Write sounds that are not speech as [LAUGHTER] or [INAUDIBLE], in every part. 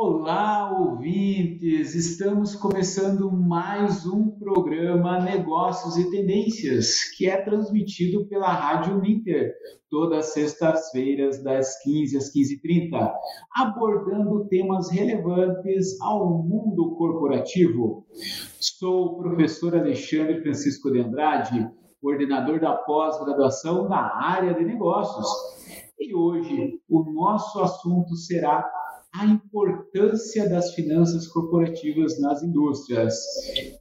Olá, ouvintes! Estamos começando mais um programa Negócios e Tendências, que é transmitido pela Rádio Ninter, todas as sextas-feiras, das 15 às 15h30, abordando temas relevantes ao mundo corporativo. Sou o professor Alexandre Francisco de Andrade, coordenador da pós-graduação da área de negócios. E hoje o nosso assunto será a importância das finanças corporativas nas indústrias.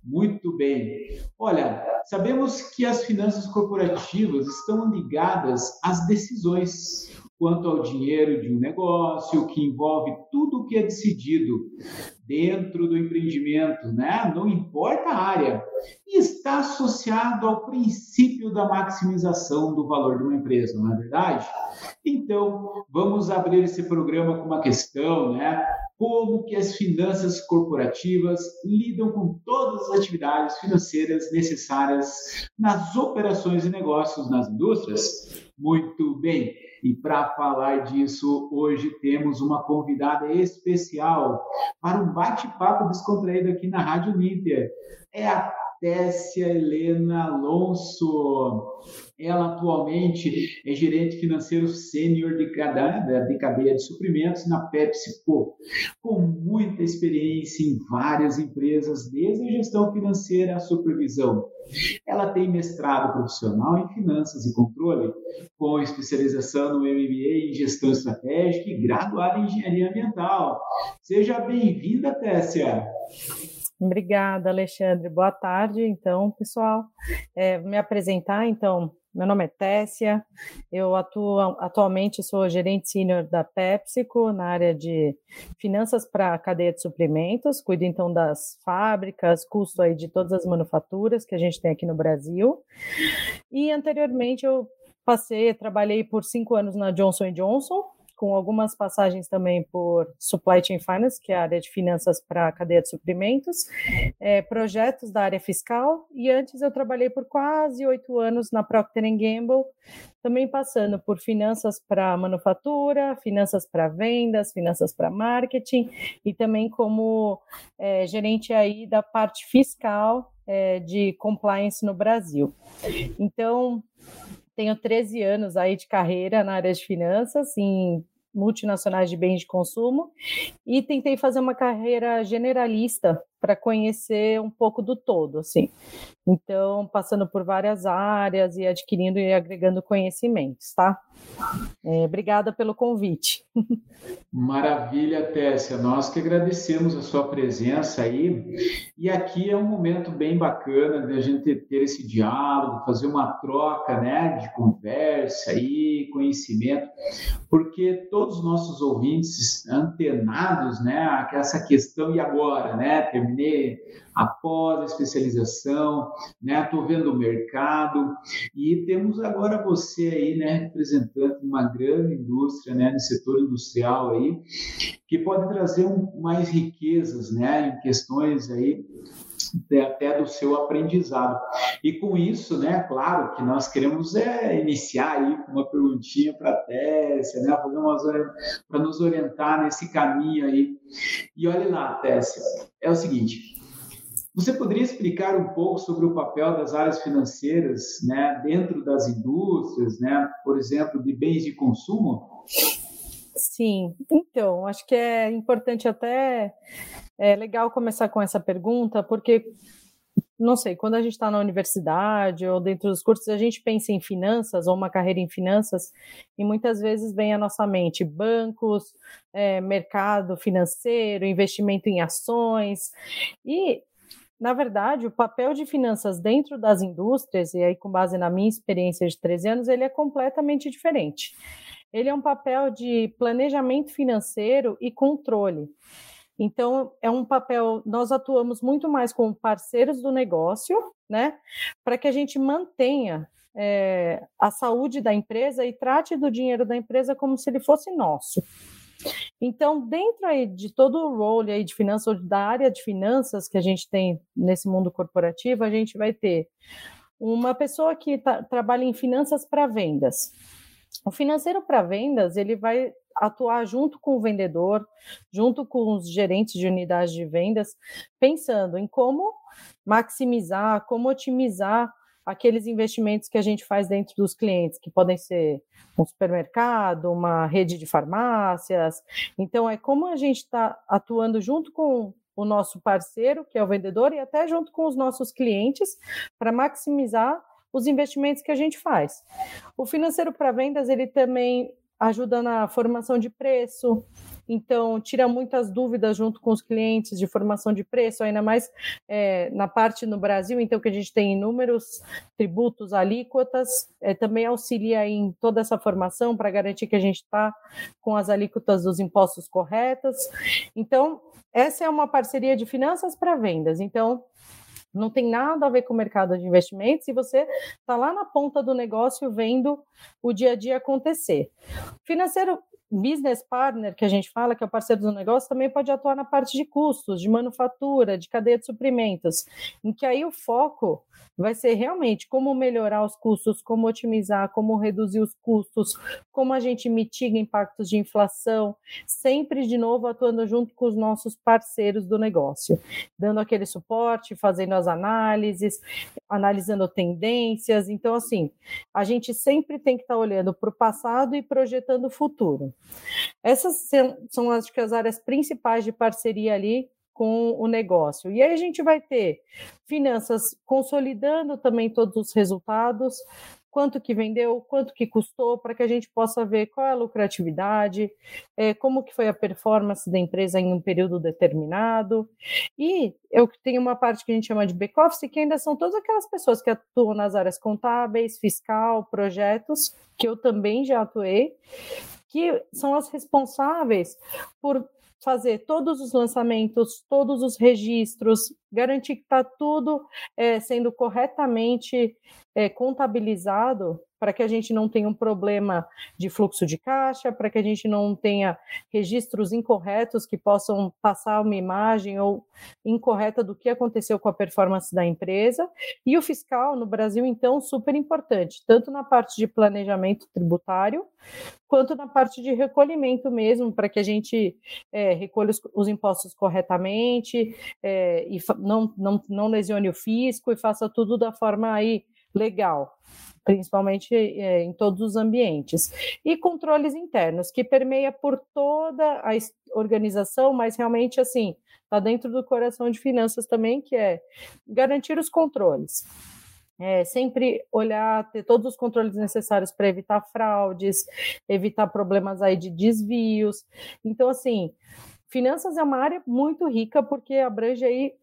Muito bem. Olha, sabemos que as finanças corporativas estão ligadas às decisões quanto ao dinheiro de um negócio, que envolve tudo o que é decidido dentro do empreendimento, né? não importa a área, está associado ao princípio da maximização do valor de uma empresa, não é verdade? Então, vamos abrir esse programa com uma questão, né? Como que as finanças corporativas lidam com todas as atividades financeiras necessárias nas operações e negócios nas indústrias? Muito bem. E para falar disso, hoje temos uma convidada especial para um bate-papo descontraído aqui na Rádio Ninter. É a Tessia Helena Alonso. Ela atualmente é gerente financeiro sênior de, de cadeia de suprimentos na PepsiCo, com muita experiência em várias empresas, desde a gestão financeira à supervisão. Ela tem mestrado profissional em finanças e controle, com especialização no MBA em gestão estratégica e graduada em engenharia ambiental. Seja bem-vinda, Tessia! Obrigada, Alexandre. Boa tarde, então, pessoal. É, me apresentar, então, meu nome é Tessia, eu atuo atualmente sou gerente sênior da PepsiCo na área de finanças para a cadeia de suprimentos, cuido então das fábricas, custo aí de todas as manufaturas que a gente tem aqui no Brasil. E anteriormente eu passei, trabalhei por cinco anos na Johnson Johnson, com algumas passagens também por Supply Chain Finance, que é a área de finanças para a cadeia de suprimentos, é, projetos da área fiscal, e antes eu trabalhei por quase oito anos na Procter Gamble, também passando por finanças para manufatura, finanças para vendas, finanças para marketing, e também como é, gerente aí da parte fiscal é, de compliance no Brasil. Então, tenho 13 anos aí de carreira na área de finanças, em multinacionais de bens de consumo, e tentei fazer uma carreira generalista para conhecer um pouco do todo, assim. Então, passando por várias áreas e adquirindo e agregando conhecimentos, tá? É, obrigada pelo convite. Maravilha, Tessia. Nós que agradecemos a sua presença aí. E aqui é um momento bem bacana de a gente ter esse diálogo, fazer uma troca, né, de conversa e conhecimento, porque todos os nossos ouvintes antenados, né, a essa questão e agora, né, após a especialização, né? Estou vendo o mercado e temos agora você aí, né, representante de uma grande indústria, né, no setor industrial aí, que pode trazer um, mais riquezas, né, em questões aí até do seu aprendizado. E com isso, né, claro que nós queremos é iniciar aí com uma perguntinha para a Tessia, né, para nos orientar nesse caminho aí. E olha lá, Tessia, é o seguinte, você poderia explicar um pouco sobre o papel das áreas financeiras né, dentro das indústrias, né, por exemplo, de bens de consumo? Sim, então, acho que é importante até, é legal começar com essa pergunta, porque, não sei, quando a gente está na universidade ou dentro dos cursos, a gente pensa em finanças ou uma carreira em finanças, e muitas vezes vem à nossa mente bancos, é, mercado financeiro, investimento em ações, e na verdade, o papel de finanças dentro das indústrias, e aí com base na minha experiência de 13 anos, ele é completamente diferente. Ele é um papel de planejamento financeiro e controle. Então, é um papel, nós atuamos muito mais como parceiros do negócio, né, para que a gente mantenha é, a saúde da empresa e trate do dinheiro da empresa como se ele fosse nosso. Então, dentro aí de todo o role aí de finanças, ou da área de finanças que a gente tem nesse mundo corporativo, a gente vai ter uma pessoa que tá, trabalha em finanças para vendas. O financeiro para vendas, ele vai atuar junto com o vendedor, junto com os gerentes de unidades de vendas, pensando em como maximizar, como otimizar aqueles investimentos que a gente faz dentro dos clientes, que podem ser um supermercado, uma rede de farmácias. Então, é como a gente está atuando junto com o nosso parceiro, que é o vendedor, e até junto com os nossos clientes, para maximizar os investimentos que a gente faz. O financeiro para vendas, ele também ajuda na formação de preço, então tira muitas dúvidas junto com os clientes de formação de preço, ainda mais é, na parte no Brasil, então que a gente tem inúmeros tributos, alíquotas, é, também auxilia em toda essa formação para garantir que a gente está com as alíquotas dos impostos corretas. Então, essa é uma parceria de finanças para vendas. Então, não tem nada a ver com o mercado de investimentos e você está lá na ponta do negócio vendo o dia a dia acontecer. Financeiro business partner, que a gente fala, que é o parceiro do negócio, também pode atuar na parte de custos, de manufatura, de cadeia de suprimentos, em que aí o foco vai ser realmente como melhorar os custos, como otimizar, como reduzir os custos, como a gente mitiga impactos de inflação, sempre de novo atuando junto com os nossos parceiros do negócio, dando aquele suporte, fazendo as análises, analisando tendências. Então, assim, a gente sempre tem que estar olhando para o passado e projetando o futuro. Essas são, acho que, as áreas principais de parceria ali com o negócio. E aí a gente vai ter finanças consolidando também todos os resultados, quanto que vendeu, quanto que custou, para que a gente possa ver qual é a lucratividade, é, como que foi a performance da empresa em um período determinado. E eu tenho uma parte que a gente chama de back-office, que ainda são todas aquelas pessoas que atuam nas áreas contábeis, fiscal, projetos, que eu também já atuei, que são as responsáveis por fazer todos os lançamentos, todos os registros, garantir que está tudo é, sendo corretamente é, contabilizado para que a gente não tenha um problema de fluxo de caixa, para que a gente não tenha registros incorretos que possam passar uma imagem ou incorreta do que aconteceu com a performance da empresa. E o fiscal no Brasil, então, super importante, tanto na parte de planejamento tributário, quanto na parte de recolhimento mesmo, para que a gente é, recolha os, os, impostos corretamente é, e não, não, não lesione o fisco e faça tudo da forma aí legal principalmente é, em todos os ambientes. E controles internos, que permeia por toda a organização, mas realmente, assim, está dentro do coração de finanças também, que é garantir os controles. É, sempre olhar, ter todos os controles necessários para evitar fraudes, evitar problemas aí de desvios. Então, assim, finanças é uma área muito rica porque abrange aí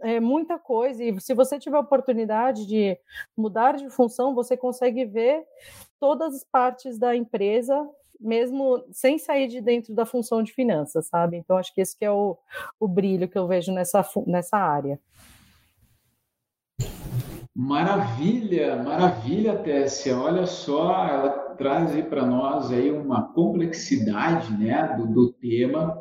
é, muita coisa, e se você tiver a oportunidade de mudar de função, você consegue ver todas as partes da empresa, mesmo sem sair de dentro da função de finanças, sabe? Então, acho que esse que é o, o brilho que eu vejo nessa, nessa área. Maravilha, maravilha, Tessia. Olha só, ela traz para nós aí uma complexidade né, do, do, tema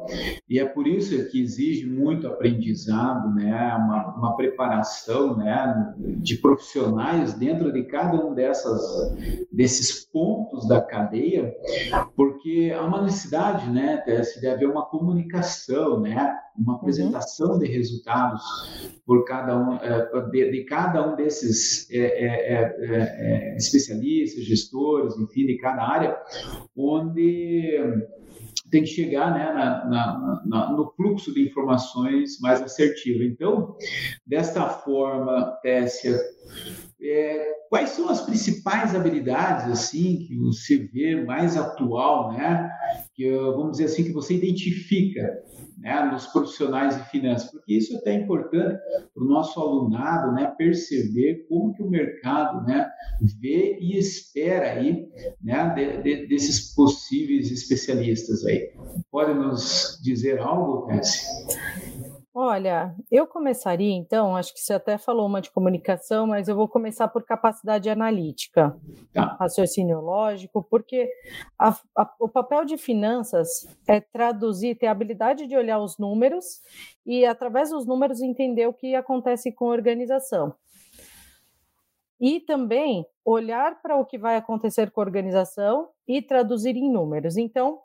e é por isso que exige muito aprendizado, né, uma, uma preparação né, de profissionais dentro de cada um dessas, desses pontos da cadeia, porque há uma necessidade né, de haver uma comunicação, né, uma uhum. apresentação uhum. de resultados por cada um, é, de, de cada um desses é, é, é especialistas, gestores, enfim, de cada área, onde tem que chegar né, na, na, na, no fluxo de informações mais assertivo. Então, desta forma, Tessia, é, quais são as principais habilidades assim que você vê mais atual, né? Que vamos dizer assim que você identifica né, nos profissionais de finanças, porque isso é até importante para o nosso alunado, né, perceber como que o mercado, né, vê e espera aí, né, de, de, desses possíveis especialistas aí. Pode nos dizer algo, Tessie? Olha, eu começaria então, acho que você até falou uma de comunicação, mas eu vou começar por capacidade analítica, tá. raciocínio lógico, porque a, a, o papel de finanças é traduzir, ter a habilidade de olhar os números e, através dos números, entender o que acontece com a organização. e também olhar para o que vai acontecer com a organização e traduzir em números. Então,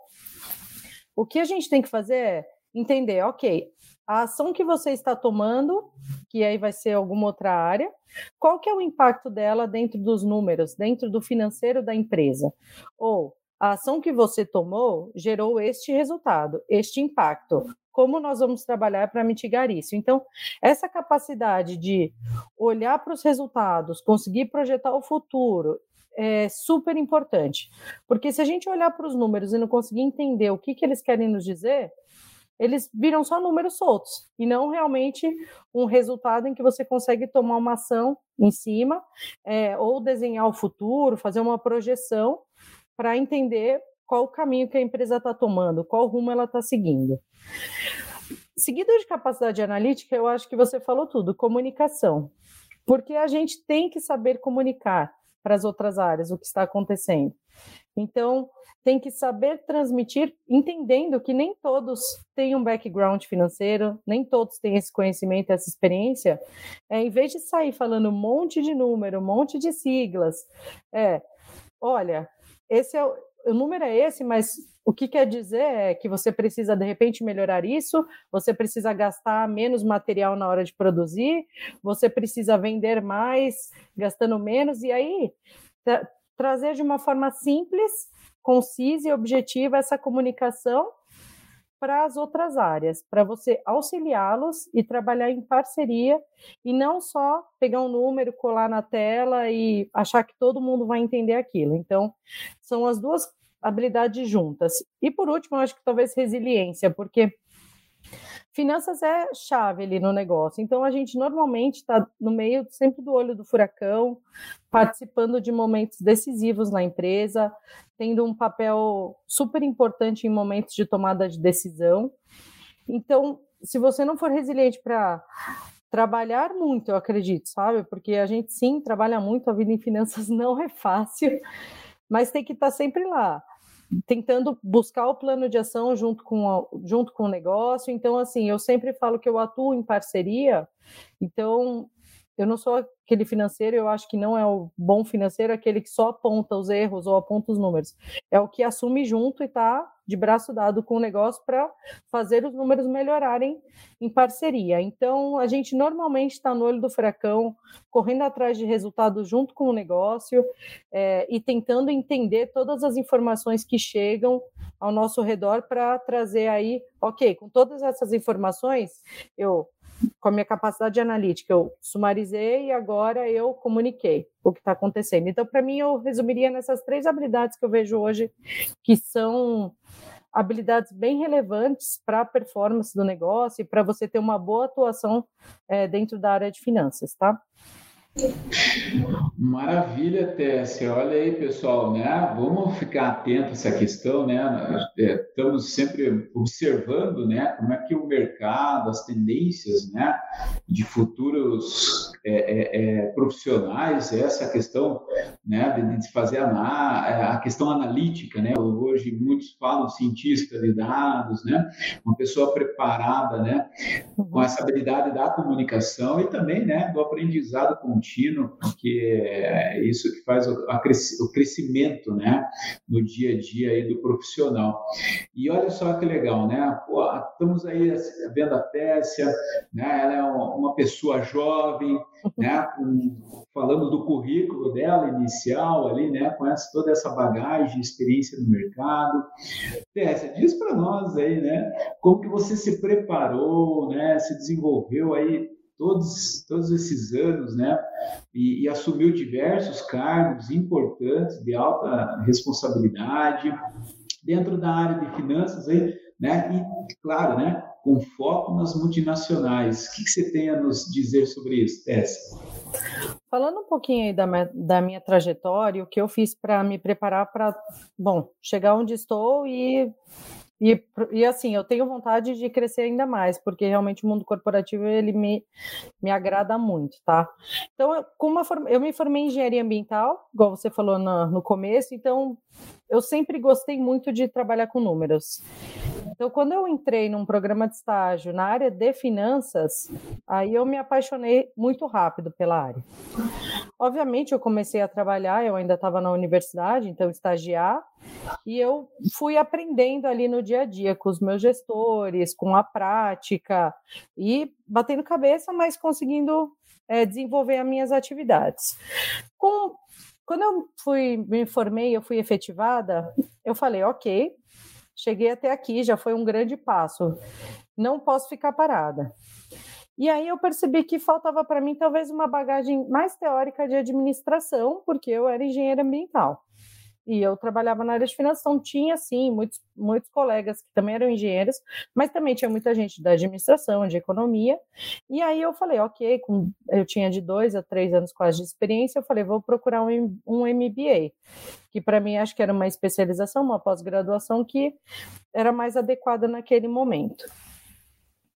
o que a gente tem que fazer é entender, ok, a ação que você está tomando, que aí vai ser alguma outra área, qual que é o impacto dela dentro dos números, dentro do financeiro da empresa? Ou a ação que você tomou gerou este resultado, este impacto. Como nós vamos trabalhar para mitigar isso? Então, essa capacidade de olhar para os resultados, conseguir projetar o futuro, é super importante. Porque se a gente olhar para os números e não conseguir entender o que, que eles querem nos dizer, eles viram só números soltos e não realmente um resultado em que você consegue tomar uma ação em cima é, ou desenhar o futuro, fazer uma projeção para entender qual o caminho que a empresa está tomando, qual rumo ela está seguindo. Seguido de capacidade analítica, eu acho que você falou tudo, comunicação. Porque a gente tem que saber comunicar para as outras áreas o que está acontecendo. Então, tem que saber transmitir, entendendo que nem todos têm um background financeiro, nem todos têm esse conhecimento, essa experiência. É, em vez de sair falando um monte de número, um monte de siglas, é, olha, esse é o, o número é esse, mas o que quer dizer é que você precisa de repente melhorar isso, você precisa gastar menos material na hora de produzir, você precisa vender mais, gastando menos, e aí tra trazer de uma forma simples, concisa e objetiva essa comunicação para as outras áreas, para você auxiliá-los e trabalhar em parceria e não só pegar um número, colar na tela e achar que todo mundo vai entender aquilo. Então, são as duas habilidades juntas. E por último, eu acho que talvez resiliência, porque finanças é chave ali no negócio. Então a gente normalmente está no meio sempre do olho do furacão, participando de momentos decisivos na empresa, tendo um papel super importante em momentos de tomada de decisão. Então, se você não for resiliente para trabalhar muito, eu acredito, sabe? Porque a gente sim trabalha muito, a vida em finanças [LAUGHS] não é fácil, mas tem que estar tá sempre lá tentando buscar o plano de ação junto com, a, junto com o negócio. Então, assim, eu sempre falo que eu atuo em parceria. Então, eu não sou aquele financeiro, eu acho que não é o bom financeiro, aquele que só aponta os erros ou aponta os números. É o que assume junto e está de braço dado com o negócio para fazer os números melhorarem em parceria. Então, a gente normalmente está no olho do furacão, correndo atrás de resultados junto com o negócio é, e tentando entender todas as informações que chegam ao nosso redor para trazer aí, ok, com todas essas informações, eu com a minha capacidade analítica, eu sumarizei e agora eu comuniquei o que está acontecendo. Então, para mim, eu resumiria nessas três habilidades que eu vejo hoje, que são habilidades bem relevantes para a performance do negócio e para você ter uma boa atuação é, dentro da área de finanças, tá? Maravilha, Tessia. Olha aí, pessoal, né? Vamos ficar atento a essa questão, né? É, estamos sempre observando, né? Como é que o mercado, as tendências, né? De futuros é, é, é profissionais, essa questão, né? De, fazer a, a, questão analítica, né? Hoje muitos falam cientista de dados, né? Uma pessoa preparada, né? Com essa habilidade da comunicação e também, né? Do aprendizado contínuo porque é isso que faz o, crescimento né, no dia a dia aí do profissional. E olha só que legal, né? Pô, estamos aí vendo a Tessia, né? ela é uma pessoa jovem, [LAUGHS] né? Com, falando do currículo dela inicial ali, né? Conhece toda essa bagagem, experiência no mercado. Tessia, diz para nós aí, né? Como que você se preparou, né? Se desenvolveu aí todos, todos esses anos, né? E, e, assumiu diversos cargos importantes de alta responsabilidade dentro da área de finanças aí, né? E claro, né? Com foco nas multinacionais. O que, você tem a nos dizer sobre isso, Tess? Falando um pouquinho aí da, da minha trajetória, o que eu fiz para me preparar para, bom, chegar onde estou e e, e assim, eu tenho vontade de crescer ainda mais, porque realmente o mundo corporativo ele me, me agrada muito, tá? Então, eu, com uma, eu me formei em engenharia ambiental, igual você falou no, no começo, então eu sempre gostei muito de trabalhar com números. Então, quando eu entrei num programa de estágio na área de finanças, aí eu me apaixonei muito rápido pela área. Obviamente, eu comecei a trabalhar, eu ainda estava na universidade, então estagiar, e eu fui aprendendo ali no dia a dia com os meus gestores, com a prática, e batendo cabeça, mas conseguindo é, desenvolver as minhas atividades. Com, quando eu fui, me formei, eu fui efetivada, eu falei, ok, cheguei até aqui, já foi um grande passo, não posso ficar parada. E aí eu percebi que faltava para mim talvez uma bagagem mais teórica de administração, porque eu era engenheira ambiental. E eu trabalhava na área de finanças, então tinha, sim, muitos, muitos colegas que também eram engenheiros, mas também tinha muita gente da administração, de economia. E aí eu falei, ok, com, eu tinha de dois a três anos quase de experiência, eu falei, vou procurar um, um MBA, que para mim acho que era uma especialização, uma pós-graduação que era mais adequada naquele momento.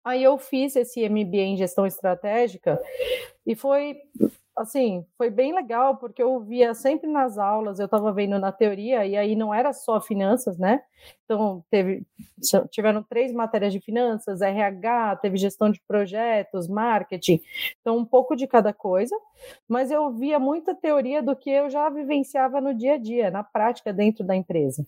Aí eu fiz esse MBA em gestão estratégica e foi assim, foi bem legal, porque eu via sempre nas aulas, eu estava vendo na teoria, e aí não era só finanças, né? Então, teve, tiveram três matérias de finanças, RH, teve gestão de projetos, marketing, então um pouco de cada coisa, mas eu via muita teoria do que eu já vivenciava no dia a dia, na prática, dentro da empresa.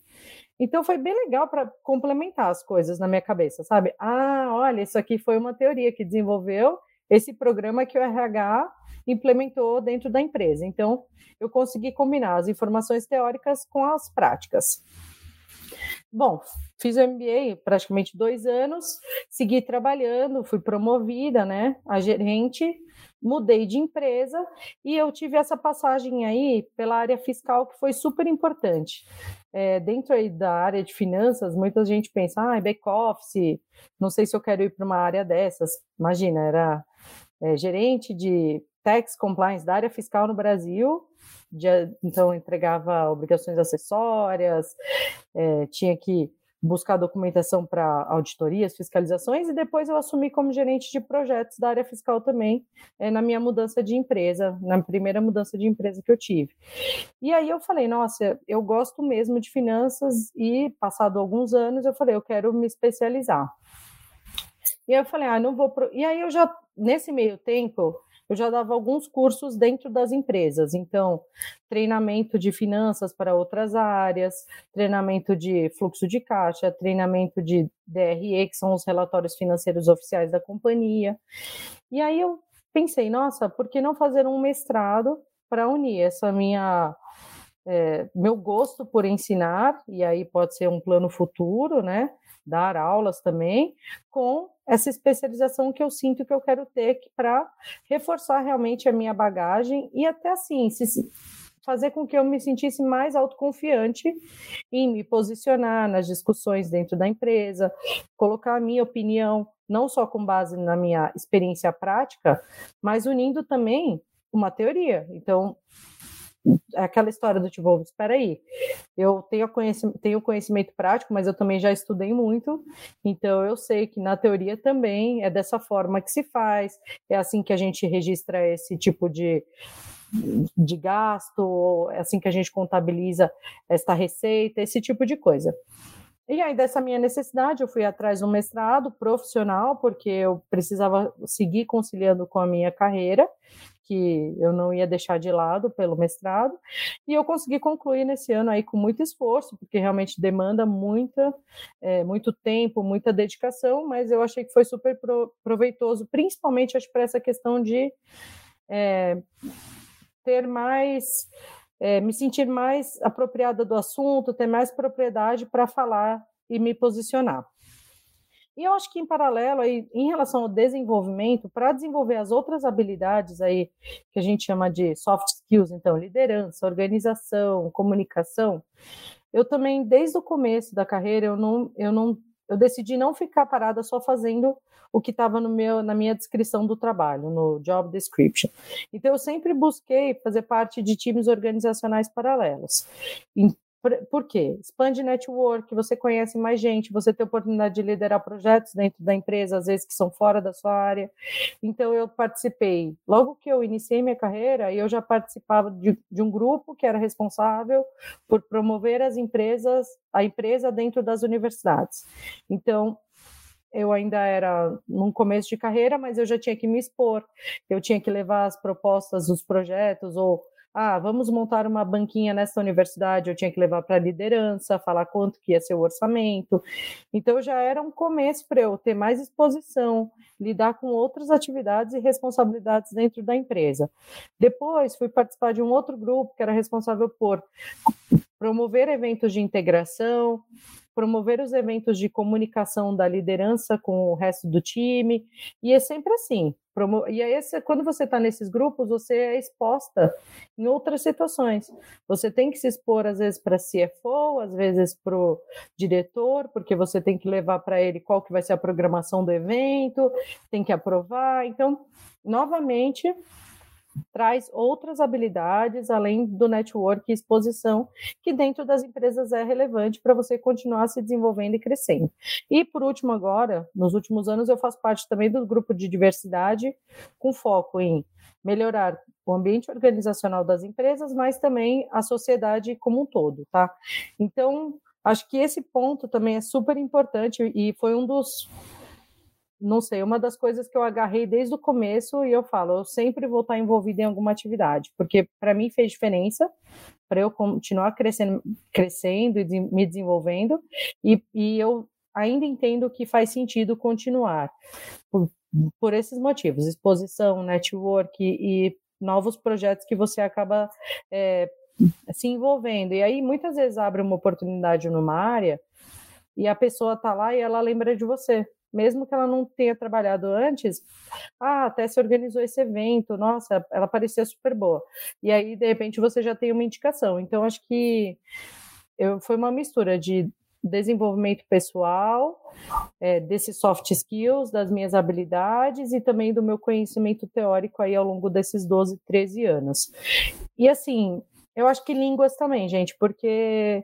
Então foi bem legal para complementar as coisas na minha cabeça, sabe? Ah, olha, isso aqui foi uma teoria que desenvolveu esse programa que o RH implementou dentro da empresa. Então, eu consegui combinar as informações teóricas com as práticas. Bom, fiz o MBA praticamente dois anos, segui trabalhando, fui promovida, né, a gerente, mudei de empresa e eu tive essa passagem aí pela área fiscal que foi super importante. É, dentro aí da área de finanças, muita gente pensa, ah, back-office, não sei se eu quero ir para uma área dessas. Imagina, era é, gerente de tax compliance da área fiscal no Brasil, de, então entregava obrigações acessórias, é, tinha que buscar documentação para auditorias, fiscalizações, e depois eu assumi como gerente de projetos da área fiscal também, é, na minha mudança de empresa, na primeira mudança de empresa que eu tive. E aí eu falei, nossa, eu gosto mesmo de finanças, e passado alguns anos eu falei, eu quero me especializar. E eu falei, ah, não vou. Pro... E aí eu já, nesse meio tempo, eu já dava alguns cursos dentro das empresas. Então, treinamento de finanças para outras áreas, treinamento de fluxo de caixa, treinamento de DRE, que são os relatórios financeiros oficiais da companhia. E aí eu pensei, nossa, por que não fazer um mestrado para unir essa minha é, meu gosto por ensinar, e aí pode ser um plano futuro, né? Dar aulas também, com essa especialização que eu sinto que eu quero ter para reforçar realmente a minha bagagem e até assim, se, fazer com que eu me sentisse mais autoconfiante em me posicionar nas discussões dentro da empresa, colocar a minha opinião não só com base na minha experiência prática, mas unindo também uma teoria. Então, aquela história do tipo, espera aí, eu tenho conhecimento, tenho conhecimento prático, mas eu também já estudei muito, então eu sei que na teoria também é dessa forma que se faz, é assim que a gente registra esse tipo de, de gasto, é assim que a gente contabiliza esta receita, esse tipo de coisa. E aí, dessa minha necessidade, eu fui atrás de um mestrado profissional, porque eu precisava seguir conciliando com a minha carreira, que eu não ia deixar de lado pelo mestrado, e eu consegui concluir nesse ano aí com muito esforço, porque realmente demanda muita, é, muito tempo, muita dedicação, mas eu achei que foi super proveitoso, principalmente acho para essa questão de é, ter mais é, me sentir mais apropriada do assunto, ter mais propriedade para falar e me posicionar. E eu acho que em paralelo aí, em relação ao desenvolvimento, para desenvolver as outras habilidades aí que a gente chama de soft skills, então liderança, organização, comunicação, eu também desde o começo da carreira eu não eu não eu decidi não ficar parada só fazendo o que estava no meu na minha descrição do trabalho, no job description. Então eu sempre busquei fazer parte de times organizacionais paralelos. Por, quê? Expande network, você conhece mais gente, você tem oportunidade de liderar projetos dentro da empresa, às vezes que são fora da sua área. Então, eu participei, logo que eu iniciei minha carreira, eu já participava de, de um grupo que era responsável por promover as empresas, a empresa dentro das universidades. Então, eu ainda era num começo de carreira, mas eu já tinha que me expor, eu tinha que levar as propostas dos projetos ou ah, vamos montar uma banquinha nessa universidade, eu tinha que levar para a liderança, falar quanto que ia ser o orçamento. Então já era um começo para eu ter mais exposição, lidar com outras atividades e responsabilidades dentro da empresa. Depois fui participar de um outro grupo que era responsável por promover eventos de integração, promover os eventos de comunicação da liderança com o resto do time, e é sempre assim. Promo... E aí, quando você está nesses grupos, você é exposta em outras situações. Você tem que se expor, às vezes, para CFO, às vezes para o diretor, porque você tem que levar para ele qual que vai ser a programação do evento, tem que aprovar. Então, novamente, traz outras habilidades além do network e exposição que dentro das empresas é relevante para você continuar se desenvolvendo e crescendo. E por último agora, nos últimos anos eu faço parte também do grupo de diversidade com foco em melhorar o ambiente organizacional das empresas, mas também a sociedade como um todo, tá? Então, acho que esse ponto também é super importante e foi um dos não sei, uma das coisas que eu agarrei desde o começo e eu falo, eu sempre vou estar envolvida em alguma atividade, porque para mim fez diferença para eu continuar crescendo, crescendo e me desenvolvendo, e, e eu ainda entendo que faz sentido continuar por, por esses motivos, exposição, network e, novos projetos que você acaba é, se envolvendo. E aí muitas vezes abre uma oportunidade numa área e a pessoa está lá e ela lembra de você mesmo que ela não tenha trabalhado antes, ah, até se organizou esse evento, nossa, ela parecia super boa. E aí, de repente, você já tem uma indicação. Então, acho que eu, foi uma mistura de desenvolvimento pessoal, é, desses soft skills, das minhas habilidades e também do meu conhecimento teórico aí ao longo desses 12, 13 anos. E assim, eu acho que línguas também, gente, porque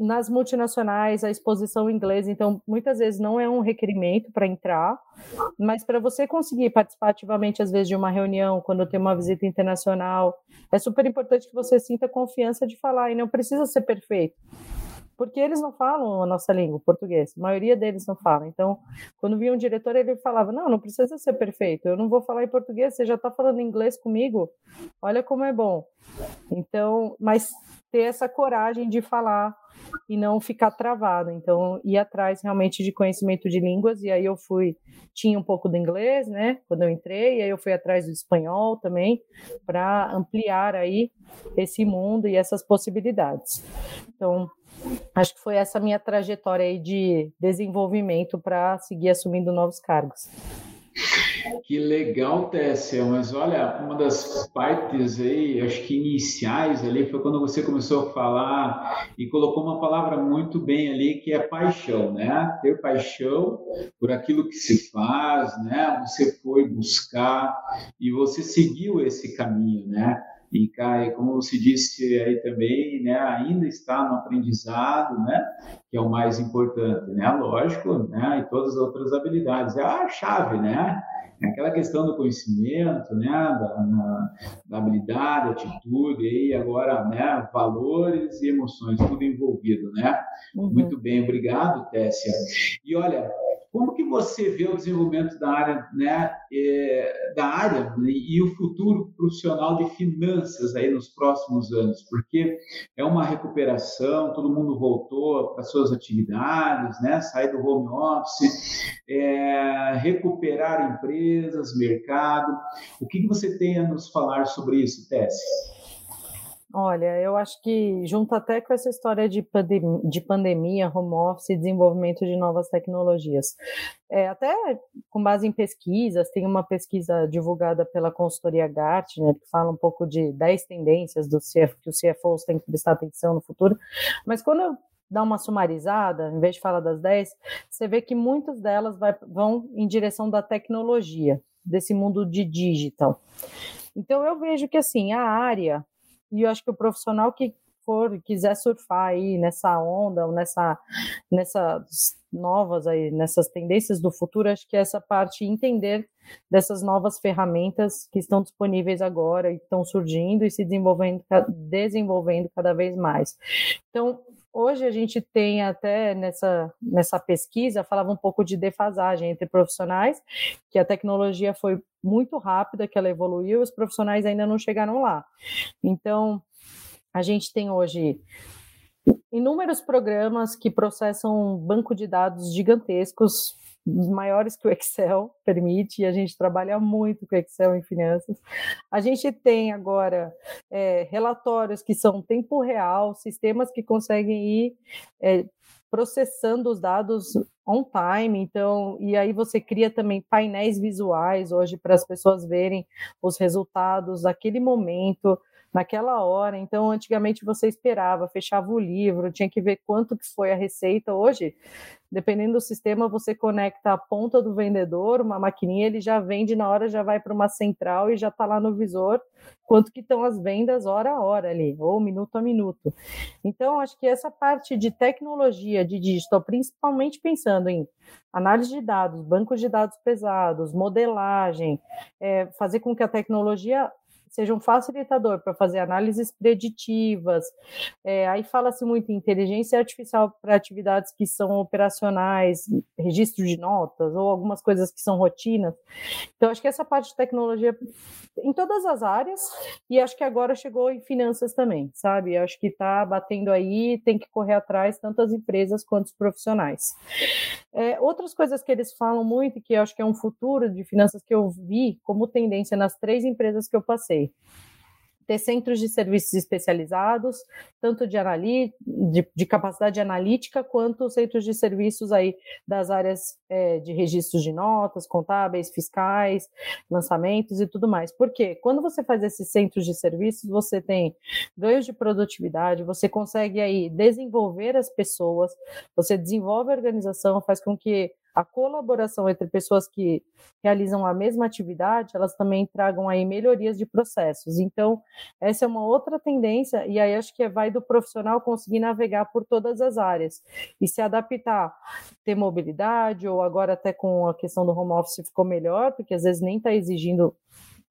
nas multinacionais, a exposição em inglês, então, muitas vezes não é um requerimento para entrar, mas para você conseguir participar ativamente, às vezes, de uma reunião, quando tem uma visita internacional, é super importante que você sinta confiança de falar, e não precisa ser perfeito. Porque eles não falam a nossa língua, o português. A maioria deles não fala. Então, quando vinha um diretor, ele falava: Não, não precisa ser perfeito. Eu não vou falar em português, você já está falando inglês comigo. Olha como é bom. Então, mas ter essa coragem de falar e não ficar travado. Então, ir atrás realmente de conhecimento de línguas, e aí eu fui, tinha um pouco do inglês, né, quando eu entrei, e aí eu fui atrás do espanhol também, para ampliar aí esse mundo e essas possibilidades. Então, acho que foi essa minha trajetória aí de desenvolvimento para seguir assumindo novos cargos. Que legal, Tessia, mas olha, uma das partes aí, acho que iniciais ali, foi quando você começou a falar e colocou uma palavra muito bem ali, que é paixão, né? Ter paixão por aquilo que se faz, né? Você foi buscar e você seguiu esse caminho, né? E, Kai, como você disse aí também, né, ainda está no aprendizado, né, que é o mais importante, né, lógico, né, e todas as outras habilidades. É a chave, né, é aquela questão do conhecimento, né, da, na, da habilidade, atitude, e agora, né, valores e emoções, tudo envolvido, né. Uhum. Muito bem, obrigado, Tessia. E olha, como que você vê o desenvolvimento da área, né, é, da área né, e o futuro profissional de finanças aí nos próximos anos? Porque é uma recuperação, todo mundo voltou para suas atividades, né, sair do home office, é, recuperar empresas, mercado. O que, que você tem a nos falar sobre isso, Tessia? Olha, eu acho que junto até com essa história de, pandem de pandemia, home office e desenvolvimento de novas tecnologias. É, até com base em pesquisas, tem uma pesquisa divulgada pela consultoria Gartner, que fala um pouco de 10 tendências do que os CFOs têm que prestar atenção no futuro. Mas quando eu dar uma sumarizada, em vez de falar das 10, você vê que muitas delas vai, vão em direção da tecnologia, desse mundo de digital. Então eu vejo que assim, a área e eu acho que o profissional que for quiser surfar aí nessa onda ou nessa nessas novas aí nessas tendências do futuro, acho que essa parte entender dessas novas ferramentas que estão disponíveis agora e estão surgindo e se desenvolvendo desenvolvendo cada vez mais. Então, Hoje a gente tem até nessa, nessa pesquisa, falava um pouco de defasagem entre profissionais, que a tecnologia foi muito rápida, que ela evoluiu, os profissionais ainda não chegaram lá. Então, a gente tem hoje inúmeros programas que processam um banco de dados gigantescos, maiores que o Excel [LAUGHS] permite, e a gente trabalha muito com Excel em finanças. A gente tem agora é, relatórios que são tempo real, sistemas que conseguem ir é, processando os dados on time, então, e aí você cria também painéis visuais hoje para as pessoas verem os resultados daquele momento, naquela hora. Então, antigamente você esperava, fechava o livro, tinha que ver quanto que foi a receita. Hoje, dependendo do sistema, você conecta a ponta do vendedor, uma maquininha, ele já vende na hora, já vai para uma central e já está lá no visor quanto que estão as vendas hora a hora ali, ou minuto a minuto. Então, acho que essa parte de tecnologia, de digital, principalmente pensando em análise de dados, bancos de dados pesados, modelagem, é, fazer com que a tecnologia seja um facilitador para fazer análises preditivas. É, aí fala-se muito em inteligência artificial para atividades que são operacionais, registro de notas ou algumas coisas que são rotinas. Então, acho que essa parte de tecnologia em todas as áreas e acho que agora chegou em finanças também, sabe? Acho que está batendo aí, tem que correr atrás tanto as empresas quanto os profissionais. É, outras coisas que eles falam muito que eu acho que é um futuro de finanças que eu vi como tendência nas três empresas que eu passei ter centros de serviços especializados, tanto de, de, de, capacidade analítica, quanto centros de serviços aí das áreas é, de registros de notas, contábeis, fiscais, lançamentos e tudo mais. Porque quando você faz esses centros de serviços, você tem ganhos de produtividade, você consegue aí desenvolver as pessoas, você desenvolve a organização, faz com que a colaboração entre pessoas que realizam a mesma atividade, elas também tragam aí melhorias de processos. Então, essa é uma outra tendência, e aí acho que vai do profissional conseguir navegar por todas as áreas e se adaptar, ter mobilidade, ou agora até com a questão do home office ficou melhor, porque às vezes nem está exigindo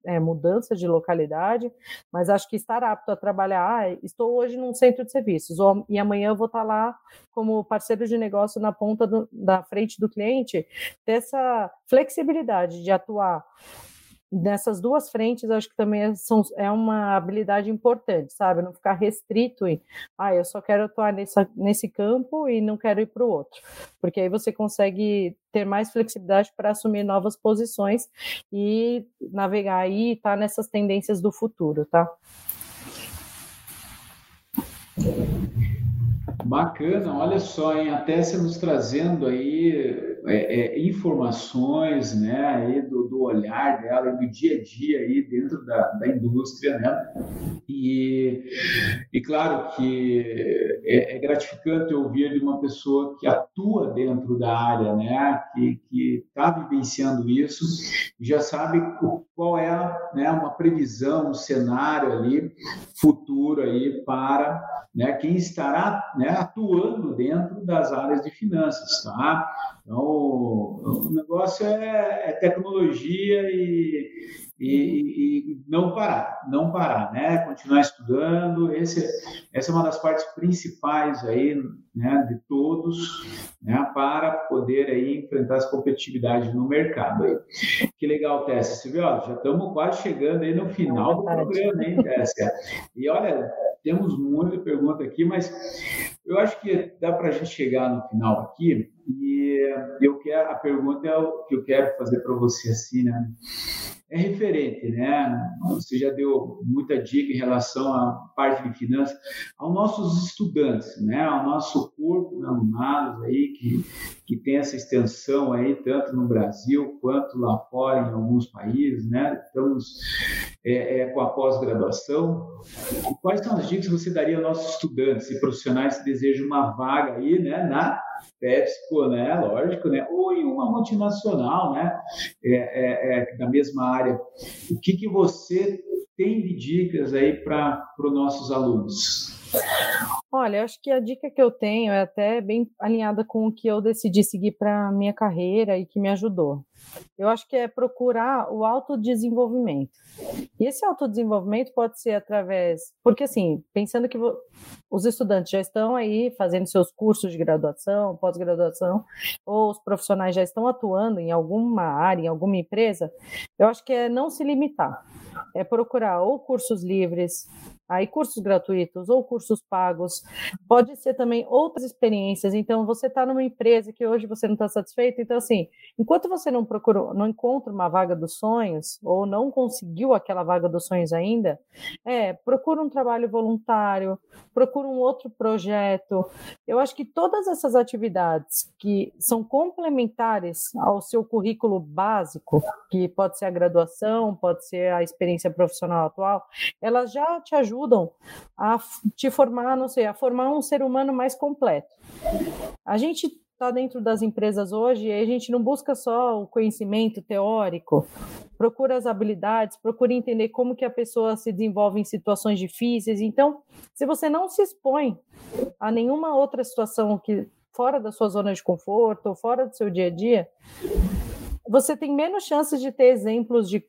é, mudança de localidade, mas acho que estar apto a trabalhar, ah, estou hoje num centro de serviços, ou, e amanhã vou estar lá como parceiro de negócio na ponta do, da frente do cliente, ter essa flexibilidade de atuar nessas duas frentes, acho que também é, são, é uma habilidade importante, sabe? Não ficar restrito em, ah, eu só quero atuar nessa, nesse campo e não quero ir para o outro. Porque aí você consegue ter mais flexibilidade para assumir novas posições e navegar aí e estar tá nessas tendências do futuro, tá? Bacana, olha só, hein? Até você nos trazendo aí é, é, informações, né, aí do, do, olhar dela e do dia a dia aí dentro da, da indústria, né? E, e claro que é, é, gratificante ouvir de uma pessoa que atua dentro da área, né, que está vivenciando isso já sabe qual é né, uma previsão, um cenário ali futuro aí para né, quem estará né, atuando dentro das áreas de finanças, tá? Então, o negócio é, é tecnologia e, e, e, não parar, não parar, né? Continuar estudando. Esse, essa é uma das partes principais aí, né, de todos, né, para poder aí enfrentar essa competitividade no mercado aí. Que legal, Tessia. Você viu, ó, já estamos quase chegando aí no final do programa, hein, Tessia? E olha, temos muita pergunta aqui, mas eu acho que dá para a gente chegar no final aqui e eu quero a pergunta é o que eu quero fazer para você assim, né? É referente, né? Você já deu muita dica em relação à parte de finanças, aos nossos estudantes, né? Ao nosso corpo de alunados aí que que tem essa extensão aí tanto no Brasil quanto lá fora em alguns países, né? Estamos é, é, com a pós-graduação. Quais são as dicas que você daria aos nossos estudantes e profissionais que desejam uma vaga aí, né, na PepsiCo, né, lógico, né, ou em uma multinacional, né, é, é, é da mesma área. O que, que você tem de dicas aí para os nossos alunos? Olha, acho que a dica que eu tenho é até bem alinhada com o que eu decidi seguir para minha carreira e que me ajudou. Eu acho que é procurar o autodesenvolvimento. E esse autodesenvolvimento pode ser através. Porque, assim, pensando que os estudantes já estão aí fazendo seus cursos de graduação, pós-graduação, ou os profissionais já estão atuando em alguma área, em alguma empresa, eu acho que é não se limitar. É procurar ou cursos livres, aí cursos gratuitos ou cursos pagos, pode ser também outras experiências. Então, você está numa empresa que hoje você não está satisfeito, então assim, enquanto você não procura, não encontra uma vaga dos sonhos ou não conseguiu aquela vaga dos sonhos ainda, é, procura um trabalho voluntário, procura um outro projeto. Eu acho que todas essas atividades que são complementares ao seu currículo básico, que pode ser a graduação, pode ser a experiência profissional atual, elas já te ajudam ajudam a te formar, não sei, a formar um ser humano mais completo. A gente está dentro das empresas hoje e a gente não busca só o conhecimento teórico, procura as habilidades, procura entender como que a pessoa se desenvolve em situações difíceis. Então, se você não se expõe a nenhuma outra situação que fora da sua zona de conforto ou fora do seu dia a dia, você tem menos chances de ter exemplos de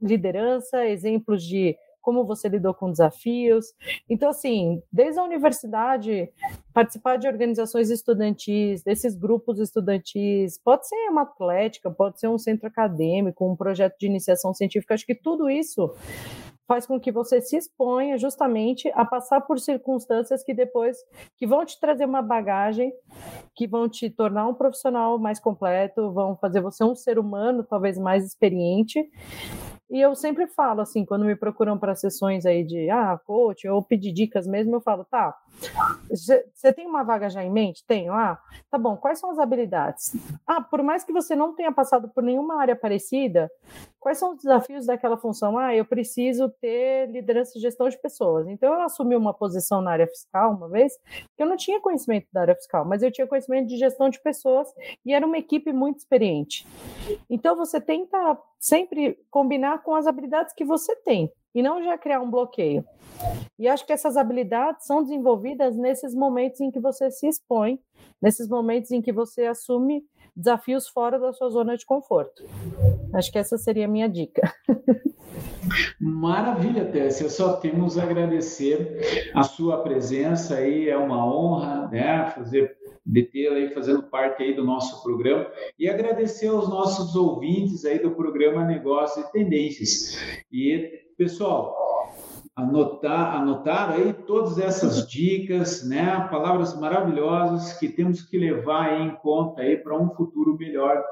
liderança, exemplos de como você lidou com desafios. Então, assim, desde a universidade, participar de organizações estudantis, desses grupos estudantis, pode ser uma atlética, pode ser um centro acadêmico, um projeto de iniciação científica, acho que tudo isso faz com que você se exponha justamente a passar por circunstâncias que depois que vão te trazer uma bagagem, que vão te tornar um profissional mais completo, vão fazer você um ser humano talvez mais experiente e eu sempre falo assim, quando me procuram para sessões aí de ah, coach ou pedir dicas mesmo, eu falo, tá, você tem uma vaga já em mente? Tenho. Ah, tá bom, quais são as habilidades? Ah, por mais que você não tenha passado por nenhuma área parecida, quais são os desafios daquela função? Ah, eu preciso ter liderança e gestão de pessoas. Então eu assumi uma posição na área fiscal uma vez, que eu não tinha conhecimento da área fiscal, mas eu tinha conhecimento de gestão de pessoas e era uma equipe muito experiente. Então você tenta sempre combinar com as habilidades que você tem e não já criar um bloqueio. E acho que essas habilidades são desenvolvidas nesses momentos em que você se expõe, nesses momentos em que você assume desafios fora da sua zona de conforto. Acho que essa seria a minha dica. Maravilha, Tessia. Só temos a agradecer a sua presença aí, é uma honra, né, fazer de tê-la aí fazendo parte aí do nosso programa e agradecer aos nossos ouvintes aí do programa Negócios e Tendências. E, pessoal, anotar, anotar aí todas essas dicas, né? Palavras maravilhosas que temos que levar em conta aí para um futuro melhor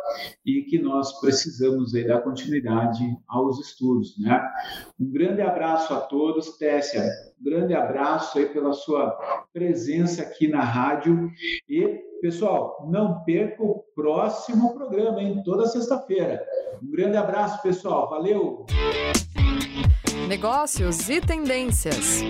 e que nós precisamos aí dar continuidade aos estudos, né? Um grande abraço a todos, Tessia. Grande abraço aí pela sua presença aqui na rádio e pessoal, não perca o próximo programa, hein? Toda sexta-feira. Um grande abraço, pessoal. Valeu. Negócios e tendências.